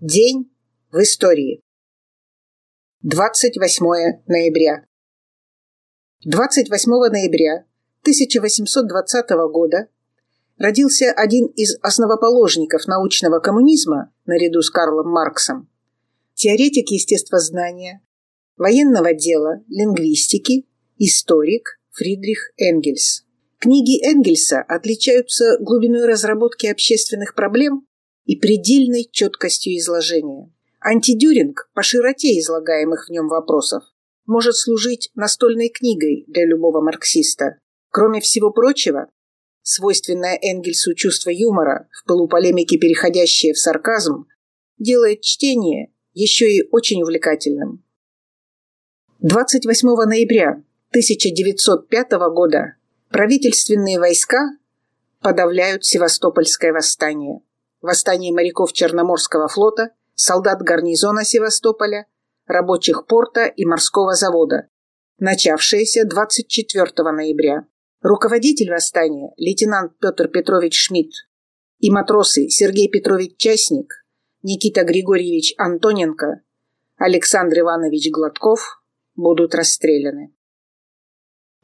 День в истории. 28 ноября. 28 ноября 1820 года родился один из основоположников научного коммунизма наряду с Карлом Марксом, теоретик естествознания, военного дела, лингвистики, историк Фридрих Энгельс. Книги Энгельса отличаются глубиной разработки общественных проблем и предельной четкостью изложения. Антидюринг по широте излагаемых в нем вопросов может служить настольной книгой для любого марксиста. Кроме всего прочего, свойственное Энгельсу чувство юмора, в пылу полемики переходящее в сарказм, делает чтение еще и очень увлекательным. 28 ноября 1905 года правительственные войска подавляют Севастопольское восстание восстание моряков Черноморского флота, солдат гарнизона Севастополя, рабочих порта и морского завода, начавшееся 24 ноября. Руководитель восстания лейтенант Петр Петрович Шмидт и матросы Сергей Петрович Частник, Никита Григорьевич Антоненко, Александр Иванович Гладков будут расстреляны.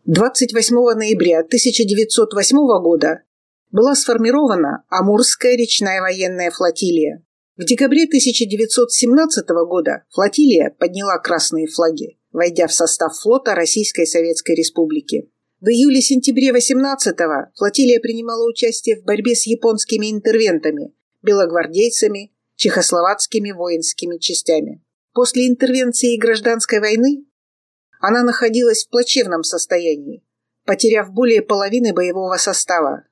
28 ноября 1908 года была сформирована Амурская речная военная флотилия. В декабре 1917 года флотилия подняла красные флаги, войдя в состав флота Российской Советской Республики. В июле-сентябре 18-го флотилия принимала участие в борьбе с японскими интервентами, белогвардейцами, чехословацкими воинскими частями. После интервенции и гражданской войны она находилась в плачевном состоянии, потеряв более половины боевого состава,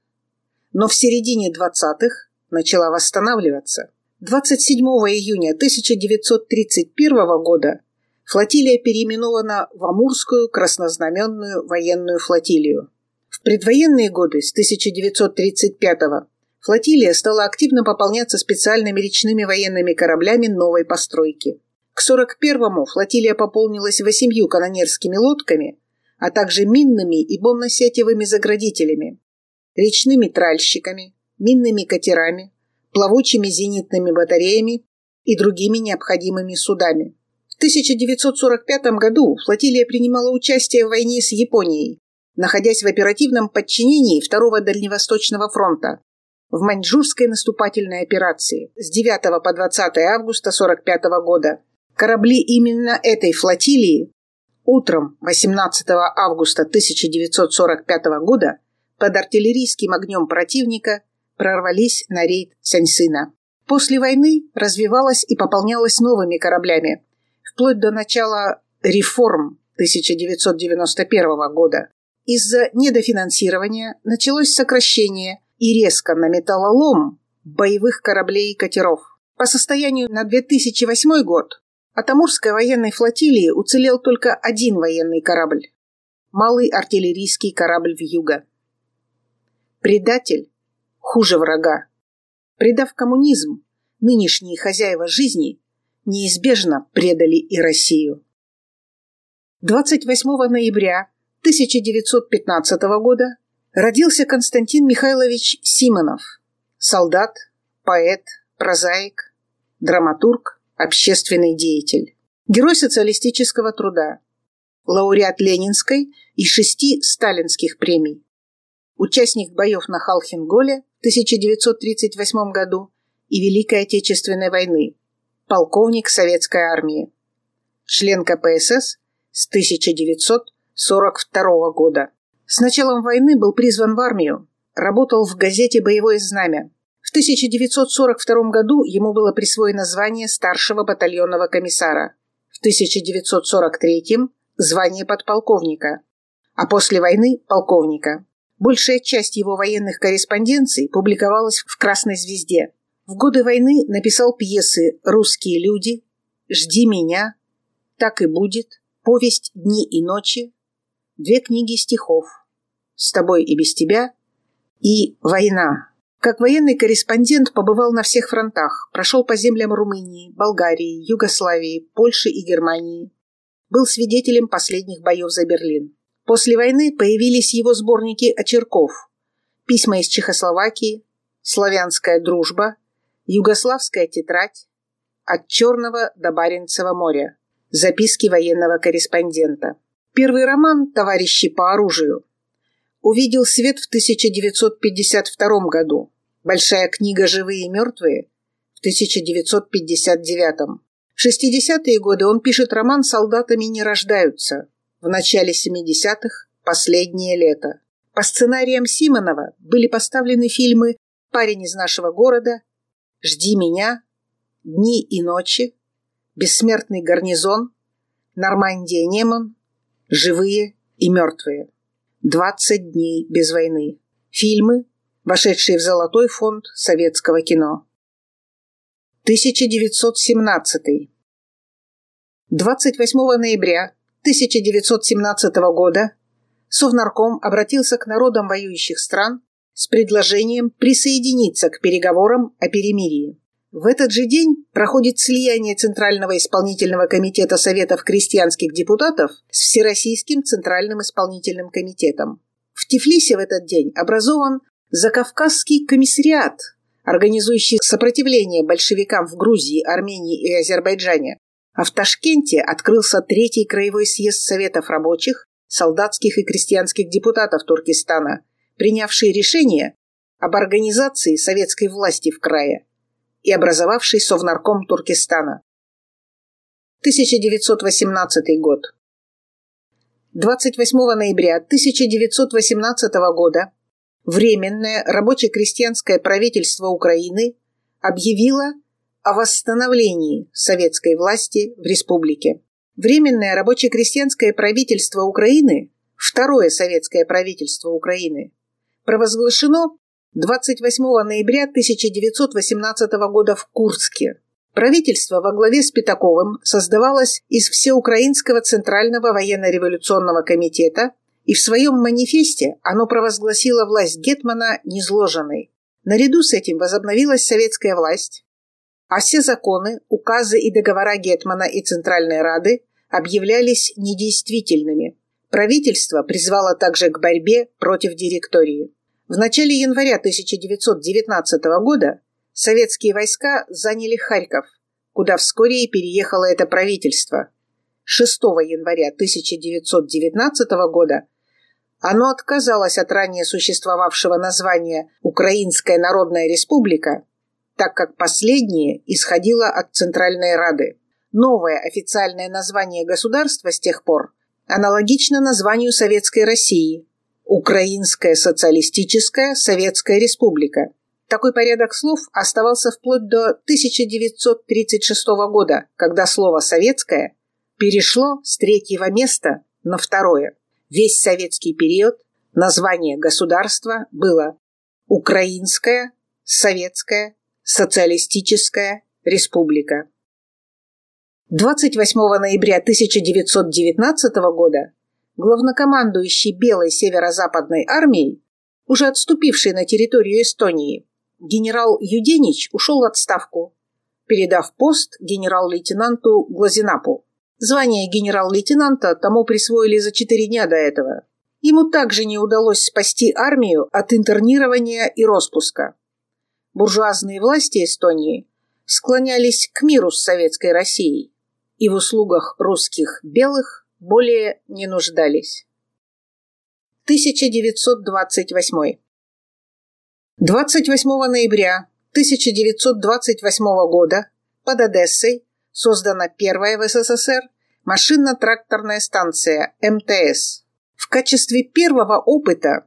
но в середине 20-х начала восстанавливаться. 27 июня 1931 года флотилия переименована в Амурскую краснознаменную военную флотилию. В предвоенные годы с 1935 флотилия стала активно пополняться специальными речными военными кораблями новой постройки. К 41-му флотилия пополнилась восемью канонерскими лодками, а также минными и бомбно-сетевыми заградителями, речными тральщиками, минными катерами, плавучими зенитными батареями и другими необходимыми судами. В 1945 году флотилия принимала участие в войне с Японией, находясь в оперативном подчинении Второго Дальневосточного фронта в Маньчжурской наступательной операции с 9 по 20 августа 1945 года. Корабли именно этой флотилии утром 18 августа 1945 года под артиллерийским огнем противника прорвались на рейд Сяньсына. После войны развивалась и пополнялась новыми кораблями, вплоть до начала реформ 1991 года. Из-за недофинансирования началось сокращение и резко на металлолом боевых кораблей и катеров. По состоянию на 2008 год от Амурской военной флотилии уцелел только один военный корабль – малый артиллерийский корабль «Вьюга». Предатель хуже врага. Предав коммунизм, нынешние хозяева жизни неизбежно предали и Россию. 28 ноября 1915 года родился Константин Михайлович Симонов, солдат, поэт, прозаик, драматург, общественный деятель, герой социалистического труда, лауреат Ленинской и шести сталинских премий, участник боев на Халхинголе в 1938 году и Великой Отечественной войны, полковник Советской армии, член КПСС с 1942 года. С началом войны был призван в армию, работал в газете «Боевое знамя». В 1942 году ему было присвоено звание старшего батальонного комиссара, в 1943 – звание подполковника, а после войны – полковника. Большая часть его военных корреспонденций публиковалась в «Красной звезде». В годы войны написал пьесы «Русские люди», «Жди меня», «Так и будет», «Повесть дни и ночи», две книги стихов «С тобой и без тебя» и «Война». Как военный корреспондент побывал на всех фронтах, прошел по землям Румынии, Болгарии, Югославии, Польши и Германии. Был свидетелем последних боев за Берлин. После войны появились его сборники очерков, письма из Чехословакии, славянская дружба, югославская тетрадь, От Черного до Баренцева моря. Записки военного корреспондента. Первый роман «Товарищи по оружию» увидел свет в 1952 году. Большая книга «Живые и мертвые» в 1959. В 60-е годы он пишет роман «Солдатами не рождаются». В начале 70-х «Последнее лето». По сценариям Симонова были поставлены фильмы «Парень из нашего города», «Жди меня», «Дни и ночи», «Бессмертный гарнизон», «Нормандия Неман», «Живые и мертвые», «20 дней без войны». Фильмы, вошедшие в золотой фонд советского кино. 1917. 28 ноября 1917 года Совнарком обратился к народам воюющих стран с предложением присоединиться к переговорам о перемирии. В этот же день проходит слияние Центрального исполнительного комитета Советов крестьянских депутатов с Всероссийским Центральным исполнительным комитетом. В Тифлисе в этот день образован Закавказский комиссариат, организующий сопротивление большевикам в Грузии, Армении и Азербайджане. А в Ташкенте открылся Третий краевой съезд Советов рабочих, солдатских и крестьянских депутатов Туркестана, принявший решение об организации советской власти в крае и образовавший Совнарком Туркестана. 1918 год. 28 ноября 1918 года Временное рабоче-крестьянское правительство Украины объявило о восстановлении советской власти в республике. Временное рабоче-крестьянское правительство Украины, второе советское правительство Украины, провозглашено 28 ноября 1918 года в Курске. Правительство во главе с Пятаковым создавалось из Всеукраинского Центрального военно-революционного комитета и в своем манифесте оно провозгласило власть Гетмана незложенной. Наряду с этим возобновилась советская власть, а все законы, указы и договора Гетмана и Центральной Рады объявлялись недействительными. Правительство призвало также к борьбе против директории. В начале января 1919 года советские войска заняли Харьков, куда вскоре и переехало это правительство. 6 января 1919 года оно отказалось от ранее существовавшего названия «Украинская Народная Республика», так как последнее исходило от Центральной Рады. Новое официальное название государства с тех пор аналогично названию Советской России – Украинская Социалистическая Советская Республика. Такой порядок слов оставался вплоть до 1936 года, когда слово «советское» перешло с третьего места на второе. Весь советский период название государства было Украинская Советская Социалистическая Республика. 28 ноября 1919 года главнокомандующий Белой северо-западной армией, уже отступивший на территорию Эстонии, генерал Юденич ушел в отставку, передав пост генерал-лейтенанту Глазинапу. Звание генерал-лейтенанта тому присвоили за четыре дня до этого. Ему также не удалось спасти армию от интернирования и распуска. Буржуазные власти Эстонии склонялись к миру с советской Россией и в услугах русских белых более не нуждались. 1928 28 ноября 1928 года под Одессой создана первая в СССР машинно-тракторная станция МТС. В качестве первого опыта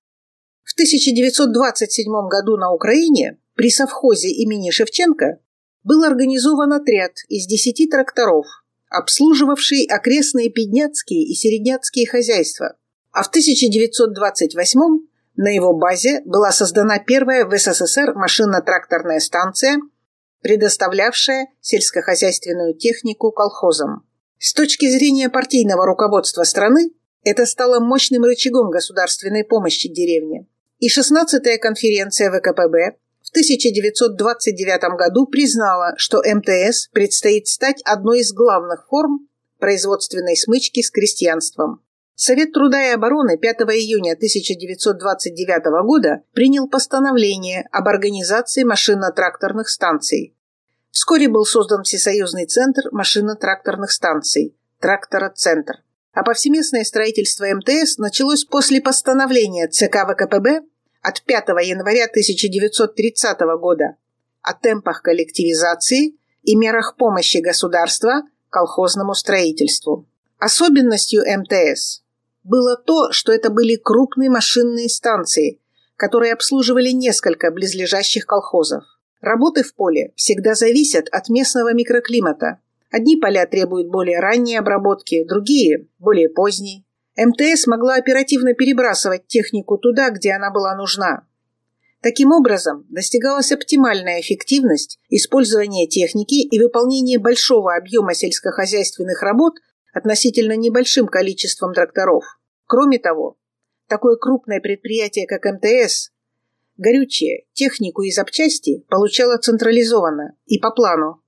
в 1927 году на Украине при совхозе имени Шевченко был организован отряд из 10 тракторов, обслуживавший окрестные Педняцкие и Середняцкие хозяйства. А в 1928 на его базе была создана первая в СССР машинно-тракторная станция – предоставлявшая сельскохозяйственную технику колхозам. С точки зрения партийного руководства страны, это стало мощным рычагом государственной помощи деревне. И 16-я конференция ВКПБ в 1929 году признала, что МТС предстоит стать одной из главных форм производственной смычки с крестьянством. Совет труда и обороны 5 июня 1929 года принял постановление об организации машинно-тракторных станций. Вскоре был создан Всесоюзный центр машино-тракторных станций «Трактороцентр». А повсеместное строительство МТС началось после постановления ЦК ВКПБ от 5 января 1930 года о темпах коллективизации и мерах помощи государства колхозному строительству. Особенностью МТС было то, что это были крупные машинные станции, которые обслуживали несколько близлежащих колхозов. Работы в поле всегда зависят от местного микроклимата. Одни поля требуют более ранней обработки, другие – более поздней. МТС могла оперативно перебрасывать технику туда, где она была нужна. Таким образом, достигалась оптимальная эффективность использования техники и выполнения большого объема сельскохозяйственных работ относительно небольшим количеством тракторов. Кроме того, такое крупное предприятие, как МТС, горючее, технику и запчасти получало централизованно и по плану.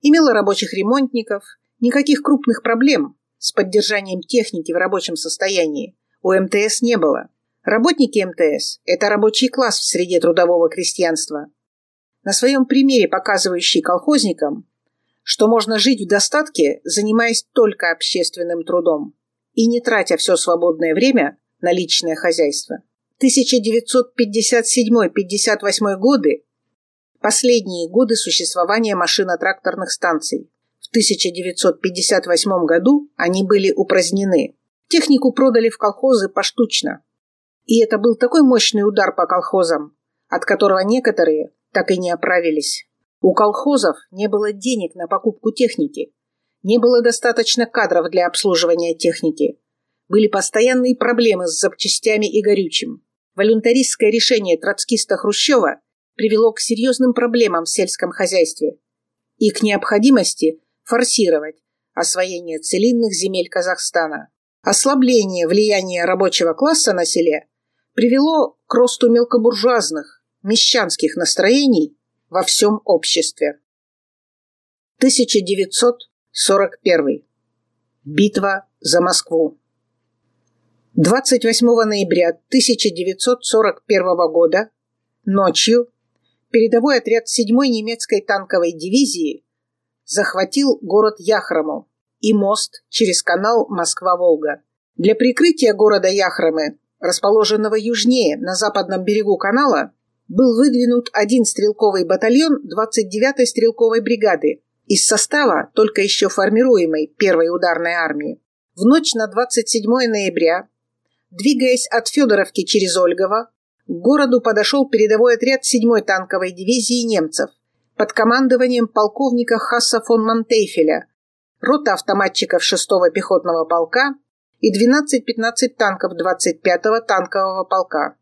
Имело рабочих ремонтников, никаких крупных проблем с поддержанием техники в рабочем состоянии у МТС не было. Работники МТС – это рабочий класс в среде трудового крестьянства. На своем примере, показывающий колхозникам, что можно жить в достатке, занимаясь только общественным трудом и не тратя все свободное время на личное хозяйство. 1957-58 годы – последние годы существования машино-тракторных станций. В 1958 году они были упразднены. Технику продали в колхозы поштучно – и это был такой мощный удар по колхозам, от которого некоторые так и не оправились. У колхозов не было денег на покупку техники, не было достаточно кадров для обслуживания техники. Были постоянные проблемы с запчастями и горючим. Волюнтаристское решение троцкиста Хрущева привело к серьезным проблемам в сельском хозяйстве и к необходимости форсировать освоение целинных земель Казахстана. Ослабление влияния рабочего класса на селе привело к росту мелкобуржуазных, мещанских настроений во всем обществе. 1941. Битва за Москву. 28 ноября 1941 года ночью передовой отряд 7-й немецкой танковой дивизии захватил город Яхрому и мост через канал Москва-Волга. Для прикрытия города Яхромы расположенного южнее, на западном берегу канала, был выдвинут один стрелковый батальон 29-й стрелковой бригады из состава только еще формируемой первой ударной армии. В ночь на 27 ноября, двигаясь от Федоровки через Ольгово, к городу подошел передовой отряд 7-й танковой дивизии немцев под командованием полковника Хасса фон Монтейфеля, рота автоматчиков 6-го пехотного полка и 12-15 танков 25-го танкового полка.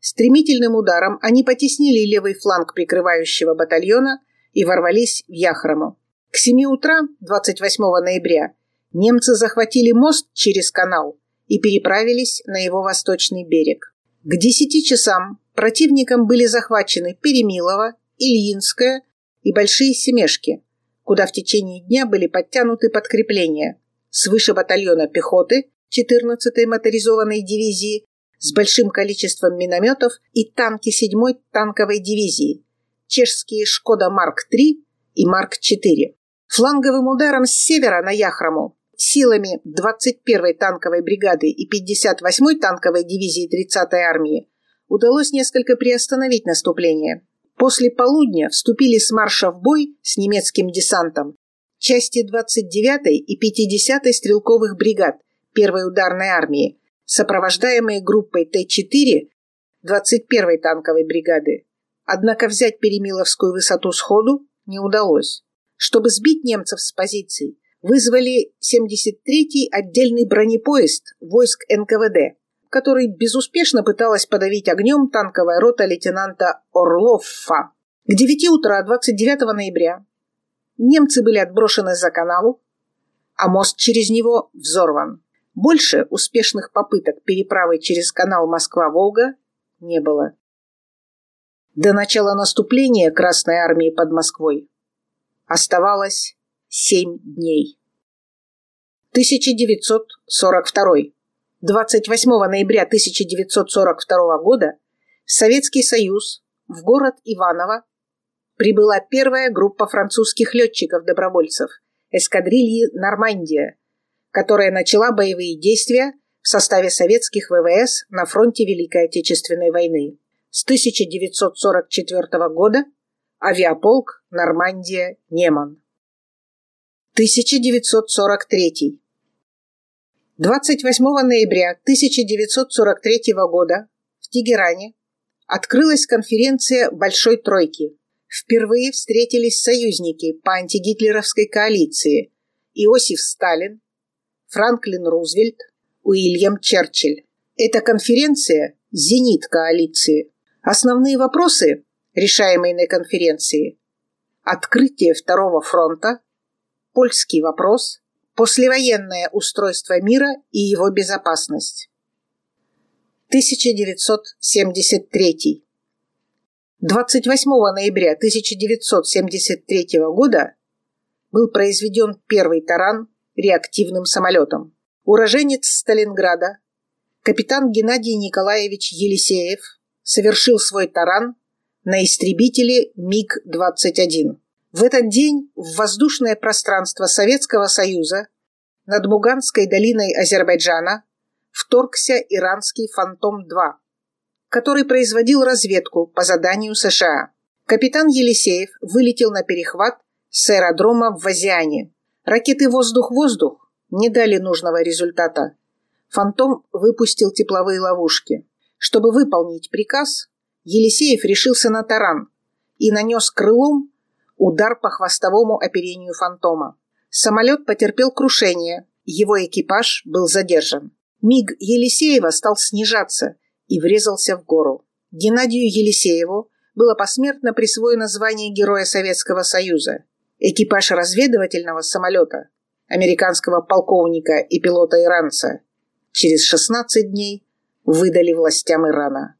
Стремительным ударом они потеснили левый фланг прикрывающего батальона и ворвались в Яхрому. К 7 утра 28 ноября немцы захватили мост через канал и переправились на его восточный берег. К 10 часам противникам были захвачены Перемилово, Ильинское и Большие Семешки, куда в течение дня были подтянуты подкрепления свыше батальона пехоты 14-й моторизованной дивизии с большим количеством минометов и танки 7-й танковой дивизии, чешские «Шкода Марк-3» и Марк-4. Фланговым ударом с севера на Яхрому силами 21-й танковой бригады и 58-й танковой дивизии 30-й армии удалось несколько приостановить наступление. После полудня вступили с марша в бой с немецким десантом части 29-й и 50-й стрелковых бригад первой ударной армии, сопровождаемые группой Т-4 21-й танковой бригады. Однако взять Перемиловскую высоту сходу не удалось. Чтобы сбить немцев с позиций, вызвали 73-й отдельный бронепоезд войск НКВД, который безуспешно пыталась подавить огнем танковая рота лейтенанта Орловфа. К 9 утра 29 ноября немцы были отброшены за каналу, а мост через него взорван. Больше успешных попыток переправы через канал Москва-Волга не было. До начала наступления Красной Армии под Москвой оставалось семь дней. 1942. 28 ноября 1942 года Советский Союз в город Иваново прибыла первая группа французских летчиков-добровольцев эскадрильи «Нормандия», которая начала боевые действия в составе советских ВВС на фронте Великой Отечественной войны. С 1944 года авиаполк «Нормандия Неман». 1943. 28 ноября 1943 года в Тегеране открылась конференция Большой Тройки. Впервые встретились союзники по антигитлеровской коалиции Иосиф Сталин, Франклин Рузвельт, Уильям Черчилль. Эта конференция – зенит коалиции. Основные вопросы, решаемые на конференции – открытие Второго фронта, польский вопрос, послевоенное устройство мира и его безопасность. 1973. 28 ноября 1973 года был произведен первый таран реактивным самолетом. Уроженец Сталинграда, капитан Геннадий Николаевич Елисеев совершил свой таран на истребителе МиГ-21. В этот день в воздушное пространство Советского Союза над Муганской долиной Азербайджана вторгся иранский «Фантом-2», который производил разведку по заданию США. Капитан Елисеев вылетел на перехват с аэродрома в Вазиане. Ракеты «Воздух-воздух» не дали нужного результата. «Фантом» выпустил тепловые ловушки. Чтобы выполнить приказ, Елисеев решился на таран и нанес крылом удар по хвостовому оперению «Фантома». Самолет потерпел крушение, его экипаж был задержан. МиГ Елисеева стал снижаться и врезался в гору. Геннадию Елисееву было посмертно присвоено звание Героя Советского Союза. Экипаж разведывательного самолета, американского полковника и пилота-иранца, через 16 дней выдали властям Ирана.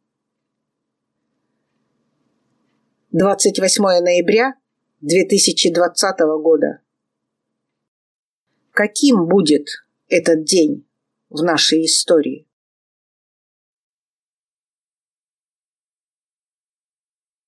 28 ноября 2020 года. Каким будет этот день в нашей истории?